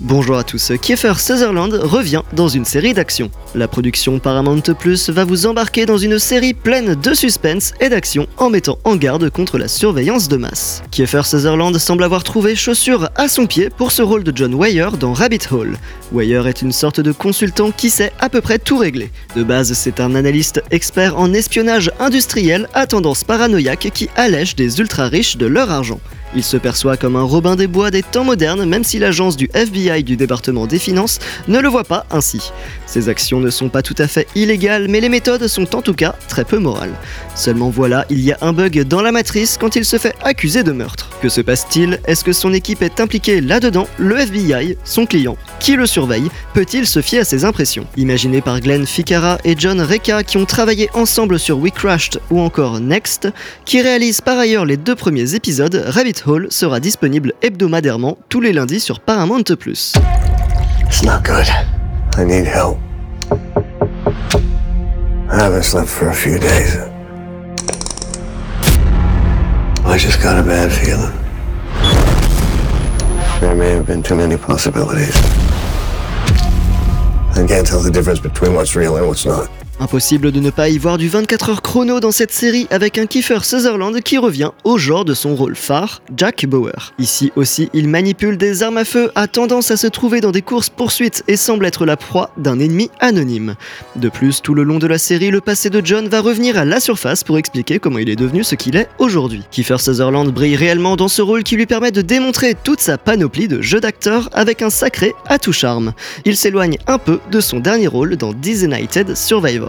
Bonjour à tous, Kiefer Sutherland revient dans une série d'action. La production Paramount Plus va vous embarquer dans une série pleine de suspense et d'action en mettant en garde contre la surveillance de masse. Kiefer Sutherland semble avoir trouvé chaussure à son pied pour ce rôle de John Weyer dans Rabbit Hole. Weyer est une sorte de consultant qui sait à peu près tout régler. De base, c'est un analyste expert en espionnage industriel à tendance paranoïaque qui allège des ultra riches de leur argent. Il se perçoit comme un Robin des Bois des temps modernes, même si l'agence du FBI du département des finances ne le voit pas ainsi. Ses actions ne sont pas tout à fait illégales, mais les méthodes sont en tout cas très peu morales. Seulement voilà, il y a un bug dans la matrice quand il se fait accuser de meurtre. Que se passe-t-il? Est-ce que son équipe est impliquée là-dedans? Le FBI, son client, qui le surveille, peut-il se fier à ses impressions Imaginé par Glenn Ficarra et John Reca qui ont travaillé ensemble sur We Crashed ou encore Next, qui réalisent par ailleurs les deux premiers épisodes, Rabbit Hole sera disponible hebdomadairement tous les lundis sur Paramount+. I need help. I haven't slept for a few days. I just got a bad feeling. There may have been too many possibilities. I can't tell the difference between what's real and what's not. Impossible de ne pas y voir du 24 heures chrono dans cette série avec un Kiefer Sutherland qui revient au genre de son rôle phare, Jack Bauer. Ici aussi, il manipule des armes à feu, a tendance à se trouver dans des courses-poursuites et semble être la proie d'un ennemi anonyme. De plus, tout le long de la série, le passé de John va revenir à la surface pour expliquer comment il est devenu ce qu'il est aujourd'hui. Kiefer Sutherland brille réellement dans ce rôle qui lui permet de démontrer toute sa panoplie de jeu d'acteur avec un sacré atout charme. Il s'éloigne un peu de son dernier rôle dans Disunited Survivor.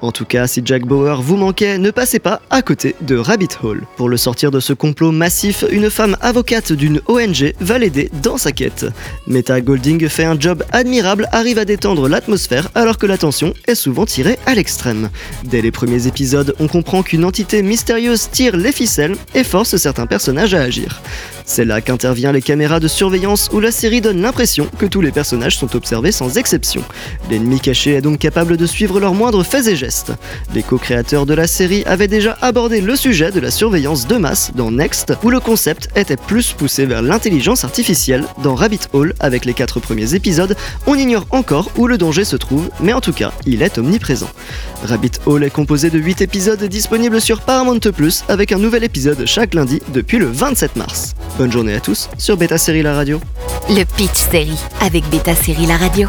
En tout cas, si Jack Bauer vous manquait, ne passez pas à côté de Rabbit Hole. Pour le sortir de ce complot massif, une femme avocate d'une ONG va l'aider dans sa quête. Meta Golding fait un job admirable, arrive à détendre l'atmosphère alors que la tension est souvent tirée à l'extrême. Dès les premiers épisodes, on comprend qu'une entité mystérieuse tire les ficelles et force certains personnages à agir. C'est là qu'interviennent les caméras de surveillance où la série donne l'impression que tous les personnages sont observés sans exception. L'ennemi caché est donc capable de suivre leurs moindres faits et gestes. Les co-créateurs de la série avaient déjà abordé le sujet de la surveillance de masse dans Next, où le concept était plus poussé vers l'intelligence artificielle. Dans Rabbit Hole, avec les quatre premiers épisodes, on ignore encore où le danger se trouve, mais en tout cas, il est omniprésent. Rabbit Hole est composé de 8 épisodes disponibles sur Paramount Plus, avec un nouvel épisode chaque lundi depuis le 27 mars. Bonne journée à tous sur Beta Série La Radio. Le Pitch Série avec Beta Série La Radio.